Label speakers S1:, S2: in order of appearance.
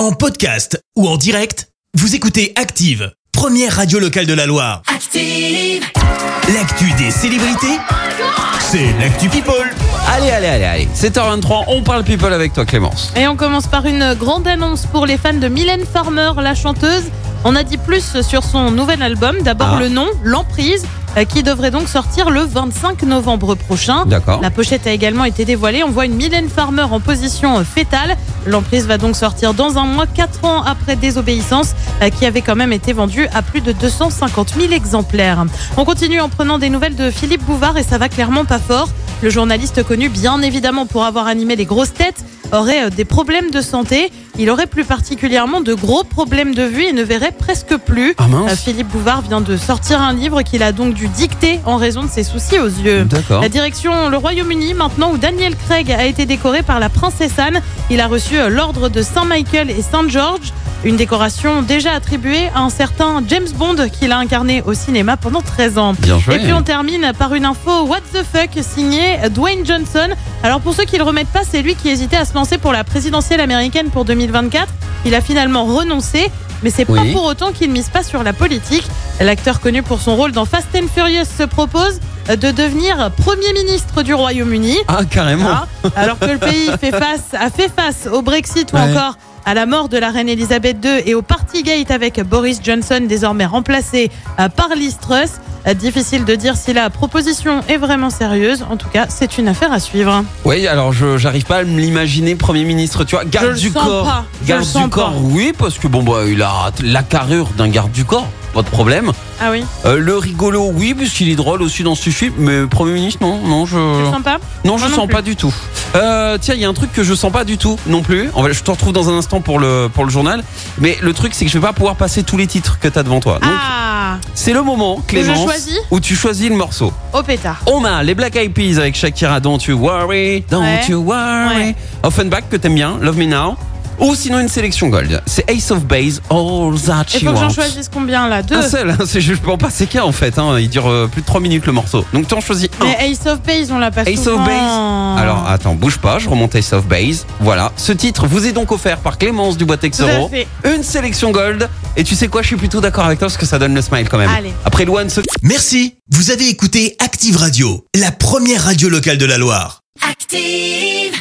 S1: En podcast ou en direct, vous écoutez Active, première radio locale de la Loire.
S2: Active.
S1: L'actu des célébrités, c'est l'actu People.
S3: Allez, allez, allez, allez. 7h23, on parle people avec toi Clémence.
S4: Et on commence par une grande annonce pour les fans de Mylène Farmer, la chanteuse. On a dit plus sur son nouvel album. D'abord
S3: Ah.
S4: le nom, L'Emprise, euh, qui devrait donc sortir le 25 novembre prochain.
S3: D'accord.
S4: La pochette a également été dévoilée. On voit une Mylène Farmer en position euh, fétale. L'Emprise va donc sortir dans un mois, 4 ans après Désobéissance, euh, qui avait quand même été vendue à plus de 250 000 exemplaires. On continue en prenant des nouvelles de Philippe Bouvard et ça va clairement pas fort. Le journaliste connu bien évidemment pour avoir animé les grosses têtes aurait euh, des problèmes de santé. Il aurait plus particulièrement de gros problèmes de vue et ne verrait presque plus.
S3: Ah.
S4: Euh, Philippe Bouvard vient de sortir un livre qu'il a donc dû dicter en raison de ses soucis aux yeux. La direction le Royaume-Uni maintenant où Daniel Craig a été décoré par la princesse Anne. Il a reçu euh, l'ordre de Saint-Michael et Saint-George. Une décoration déjà attribuée à un certain James Bond qu'il a incarné au cinéma pendant 13 ans.
S3: Bien joué.
S4: Et puis on termine par une info What the fuck signée Dwayne Johnson. Alors pour ceux qui le remettent pas, c'est lui qui hésitait à se lancer pour la présidentielle américaine pour 2024. Il a finalement renoncé, mais c'est pas
S3: Oui.
S4: pour autant qu'il mise pas sur la politique. L'acteur connu pour son rôle dans Fast and Furious se propose de devenir Premier ministre du Royaume-Uni.
S3: Ah, carrément.
S4: Ah, alors que le pays fait face, a fait face au Brexit ou encore à la mort de la reine Elisabeth II et au Partygate avec Boris Johnson désormais remplacé euh, par Liz Truss. Euh, Difficile de dire si la proposition est vraiment sérieuse. En tout cas, c'est une affaire à suivre.
S3: Oui, alors je j'arrive pas à me l'imaginer Premier ministre, tu vois. Garde
S4: Je le
S3: du
S4: sens
S3: corps.
S4: pas, je
S3: Garde
S4: le
S3: du corps, oui, parce que bon, bah, il a la carrure d'un garde du corps, pas de problème.
S4: Ah oui,
S3: Euh, le rigolo, oui, puisqu'il est drôle aussi dans ce film, mais Premier ministre, non, non, je.
S4: tu le sens pas
S3: Non, je
S4: Moi
S3: sens pas du tout. Euh, tiens, il y a un truc que je sens pas du tout non plus. On va, je te retrouve dans un instant pour le, pour le journal. Mais le truc, c'est que je vais pas pouvoir passer tous les titres que tu as devant toi. Donc,
S4: Ah,
S3: c'est le moment, Clémence, où tu choisis le morceau.
S4: au pétard.
S3: On a les Black Eyed Peas avec Shakira, Don't You Worry, Don't
S4: Ouais.
S3: You Worry.
S4: Ouais.
S3: Offenbach, que t'aimes bien, Love Me Now. Ou sinon une sélection gold. C'est Ace of Base, All That
S4: Il
S3: She
S4: faut que j'en choisisse combien là? Deux.
S3: Un seul, hein, c'est je peux en passer qu'un en fait. Hein. Il dure euh, plus de 3 minutes le morceau. Donc t'en choisis un.
S4: Mais Ace of Base, on l'a pas
S3: Ace of
S4: souvent.
S3: Base. Alors attends, bouge pas, je remonte Ace of Base. Voilà, ce titre vous est donc offert par Clémence Dubois
S4: Tout à
S3: Texero.
S4: fait.
S3: Une sélection gold. Et tu sais quoi, je suis plutôt d'accord avec toi parce que ça donne le smile quand même.
S4: Allez.
S3: Après Luan, ce
S1: Merci, vous avez écouté Active Radio, la première radio locale de la Loire.
S2: Active.